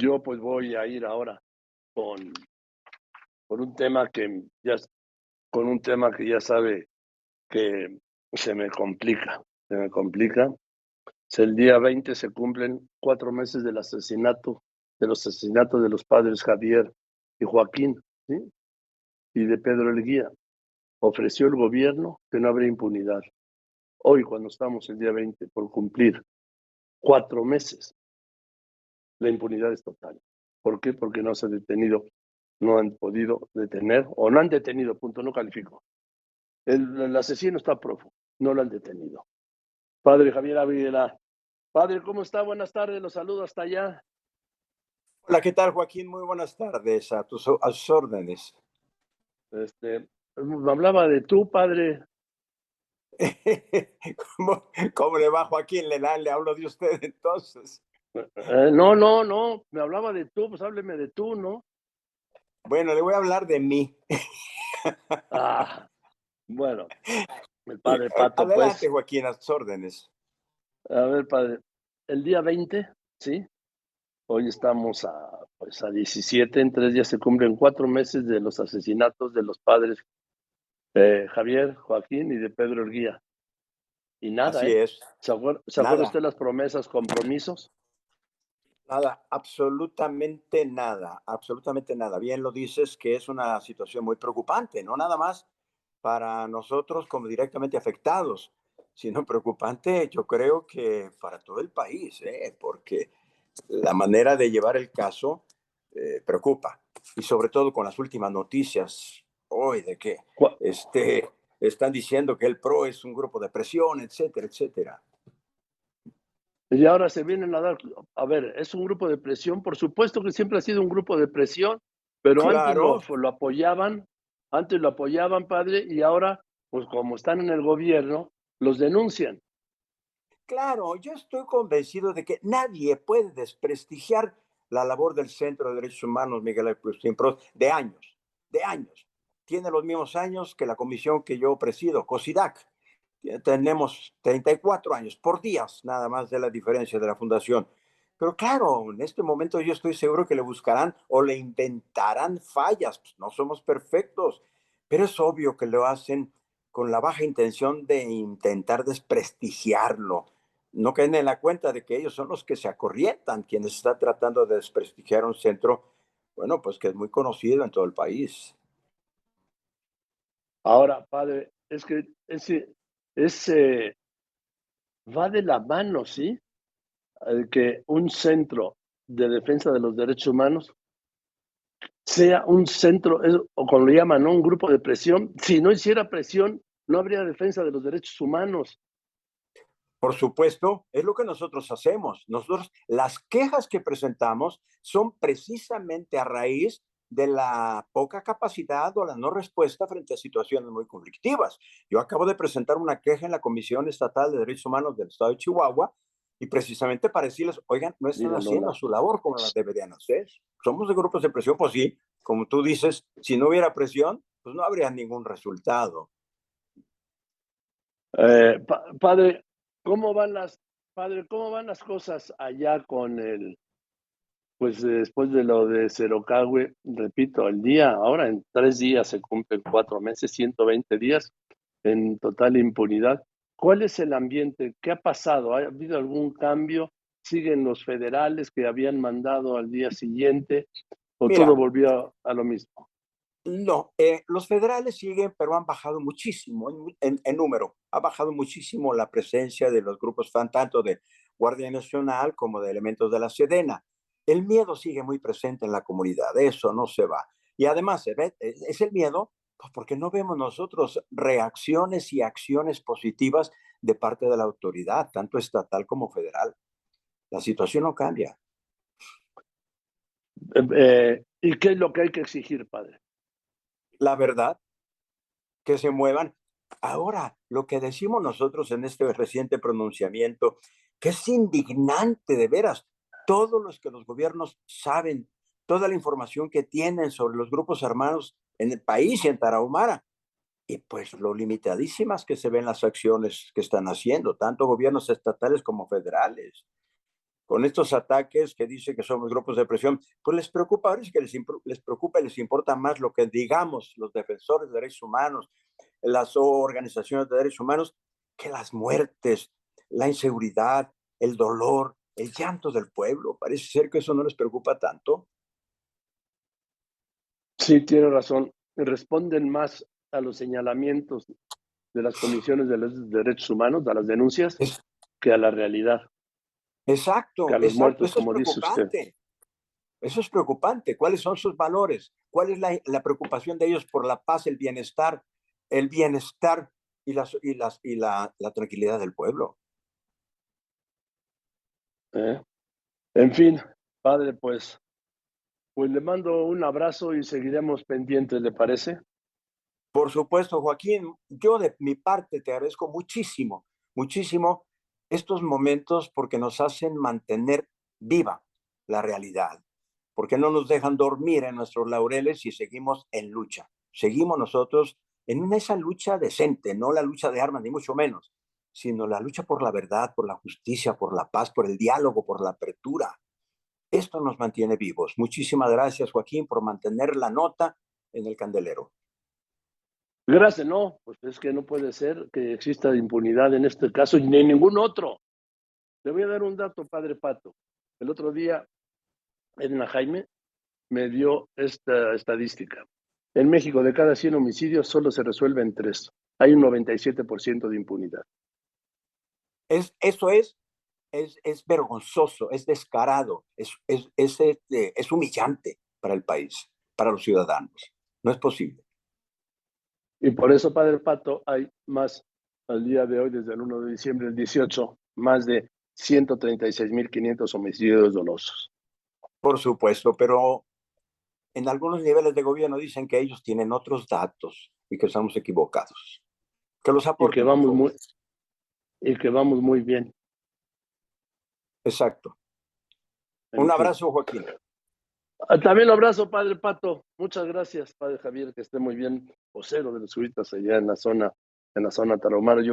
Yo pues voy a ir ahora con, con un tema que ya con un tema que ya sabe que se me complica, se me complica. el día 20 se cumplen cuatro meses del asesinato, de los asesinatos de los padres Javier y Joaquín, y de Pedro el Guía. Ofreció el gobierno que no habría impunidad. Hoy, cuando estamos el día 20 por cumplir cuatro meses, la impunidad es total. ¿Por qué? Porque no se ha detenido, no han podido detener o no han detenido, punto, no califico. El, asesino está prófugo, no lo han detenido. Padre Javier Ávila. Padre, ¿cómo está? Buenas tardes, los saludo hasta allá. Hola, ¿qué tal, Joaquín? Muy buenas tardes, a tus, a sus órdenes. Este, me hablaba de tú, padre. ¿Cómo, le va, Joaquín? Le, le hablo de usted entonces. Eh, no, no, no, me hablaba de tú, pues hábleme de tú, ¿no? Bueno, le voy a hablar de mí. ah, bueno, el padre Pato, pues. Adelante, Joaquín, a sus órdenes. A ver, padre, el día 20, ¿sí? Hoy estamos a, pues, a 17, en tres días se cumplen cuatro meses de los asesinatos de los padres eh, Javier, Joaquín y de Pedro el Guía. Y nada, Así ¿eh? es. ¿Se acuerda, ¿se acuerda usted las promesas, compromisos? Nada, absolutamente nada, absolutamente nada. Bien lo dices que es una situación muy preocupante, no nada más para nosotros como directamente afectados, sino preocupante yo creo que para todo el país, ¿eh? porque la manera de llevar el caso eh, preocupa. Y sobre todo con las últimas noticias hoy de que este, están diciendo que el PRO es un grupo de presión, etcétera, etcétera. Y ahora se vienen a dar, a ver, es un grupo de presión, por supuesto que siempre ha sido un grupo de presión, pero antes lo, apoyaban, antes lo apoyaban, padre, y ahora, pues como están en el gobierno, los denuncian. Claro, yo estoy convencido de que nadie puede desprestigiar la labor del Centro de Derechos Humanos, Miguel Agustín Prost, de años, de años. Tiene los mismos años que la comisión que yo presido, COSIDAC tenemos 34 años por días, nada más de la diferencia de la fundación. Pero claro, en este momento yo estoy seguro que le buscarán o le inventarán fallas. Pues no somos perfectos, pero es obvio que lo hacen con la baja intención de intentar desprestigiarlo. No caen en la cuenta de que ellos son los que se acorrientan, quienes están tratando de desprestigiar un centro, bueno, pues que es muy conocido en todo el país. Ahora, padre, es que ese, ese va de la mano, ¿sí? que un centro de defensa de los derechos humanos sea un centro, o como lo llaman, un grupo de presión. Si no hiciera presión, no habría defensa de los derechos humanos. Por supuesto, es lo que nosotros hacemos. Nosotros, las quejas que presentamos son precisamente a raíz de la poca capacidad o la no respuesta frente a situaciones muy conflictivas. Yo acabo de presentar una queja en la Comisión Estatal de Derechos Humanos del Estado de Chihuahua y precisamente para decirles, oigan, no están haciendo su labor como la deberían hacer. Somos de grupos de presión, pues sí, como tú dices, si no hubiera presión, pues no habría ningún resultado. Eh, padre, ¿cómo van las, padre, cómo van las cosas allá con el pues después de lo de Cerocagüe, repito, el día, ahora en tres días se cumplen cuatro meses, 120 días en total impunidad. ¿Cuál es el ambiente? ¿Qué ha pasado? ¿Ha habido algún cambio? ¿Siguen los federales que habían mandado al día siguiente? ¿O todo volvió a, lo mismo? No, eh, los federales siguen, pero han bajado muchísimo en, en, número. Ha bajado muchísimo la presencia de los grupos tanto de Guardia Nacional como de elementos de la Sedena. El miedo sigue muy presente en la comunidad, eso no se va. Y además, e, es el miedo pues porque no vemos nosotros reacciones y acciones positivas de parte de la autoridad, tanto estatal como federal. La situación no cambia. Eh, eh, ¿Y qué es lo que hay que exigir, padre? La verdad, que se muevan. Ahora, lo que decimos nosotros en este reciente pronunciamiento, que es indignante de veras, todos los que los gobiernos saben, toda la información que tienen sobre los grupos armados en el país y en Tarahumara. Y pues lo limitadísimas que se ven las acciones que están haciendo, tanto gobiernos estatales como federales. con estos ataques que dice que somos grupos de presión, pues les preocupa, ahora es que les, les preocupa y les importa más lo que digamos los defensores de derechos humanos, las organizaciones de derechos humanos, que las muertes, la inseguridad, el dolor, el llanto del pueblo. Parece ser que eso no les preocupa tanto. Sí, tiene razón. Responden más a los señalamientos de las comisiones de los derechos humanos, a las denuncias, que a la realidad. Exacto, exacto. Eso como es preocupante. Eso es preocupante. ¿Cuáles son sus valores? ¿Cuál es la, preocupación de ellos por la paz, el bienestar, el bienestar y, las, y, las, y la, tranquilidad del pueblo? Eh, en fin, padre, pues, pues le mando un abrazo y seguiremos pendientes, ¿le parece? Por supuesto, Joaquín, yo de mi parte te agradezco muchísimo, muchísimo estos momentos porque nos hacen mantener viva la realidad, porque no nos dejan dormir en nuestros laureles y seguimos en lucha. Seguimos nosotros en esa lucha decente, no la lucha de armas, ni mucho menos, sino la lucha por la verdad, por la justicia, por la paz, por el diálogo, por la apertura. Esto nos mantiene vivos. Muchísimas gracias, Joaquín, por mantener la nota en el candelero. Gracias, no, pues es que no puede ser que exista impunidad en este caso ni en ningún otro. Le voy a dar un dato, padre Pato. El otro día, Edna Jaime me dio esta estadística. En México, de cada 100 homicidios, solo se resuelven tres. Hay un 97% de impunidad. Es, eso es, es, es vergonzoso, es descarado, es, es, es, este, es humillante para el país, para los ciudadanos. No es posible. Y por eso, Padre Pato, hay más al día de hoy, desde el 1 de diciembre del 18, más de 136.500 homicidios dolosos. Por supuesto, pero en algunos niveles de gobierno dicen que ellos tienen otros datos y que estamos equivocados. Que los aporten. Y que vamos muy, y que vamos muy bien. Exacto. Un abrazo, Joaquín. Ah, también un abrazo, Padre Pato. Muchas gracias, Padre Javier, que esté muy bien, vocero de los suitas allá en la zona, en la zona tarahumara.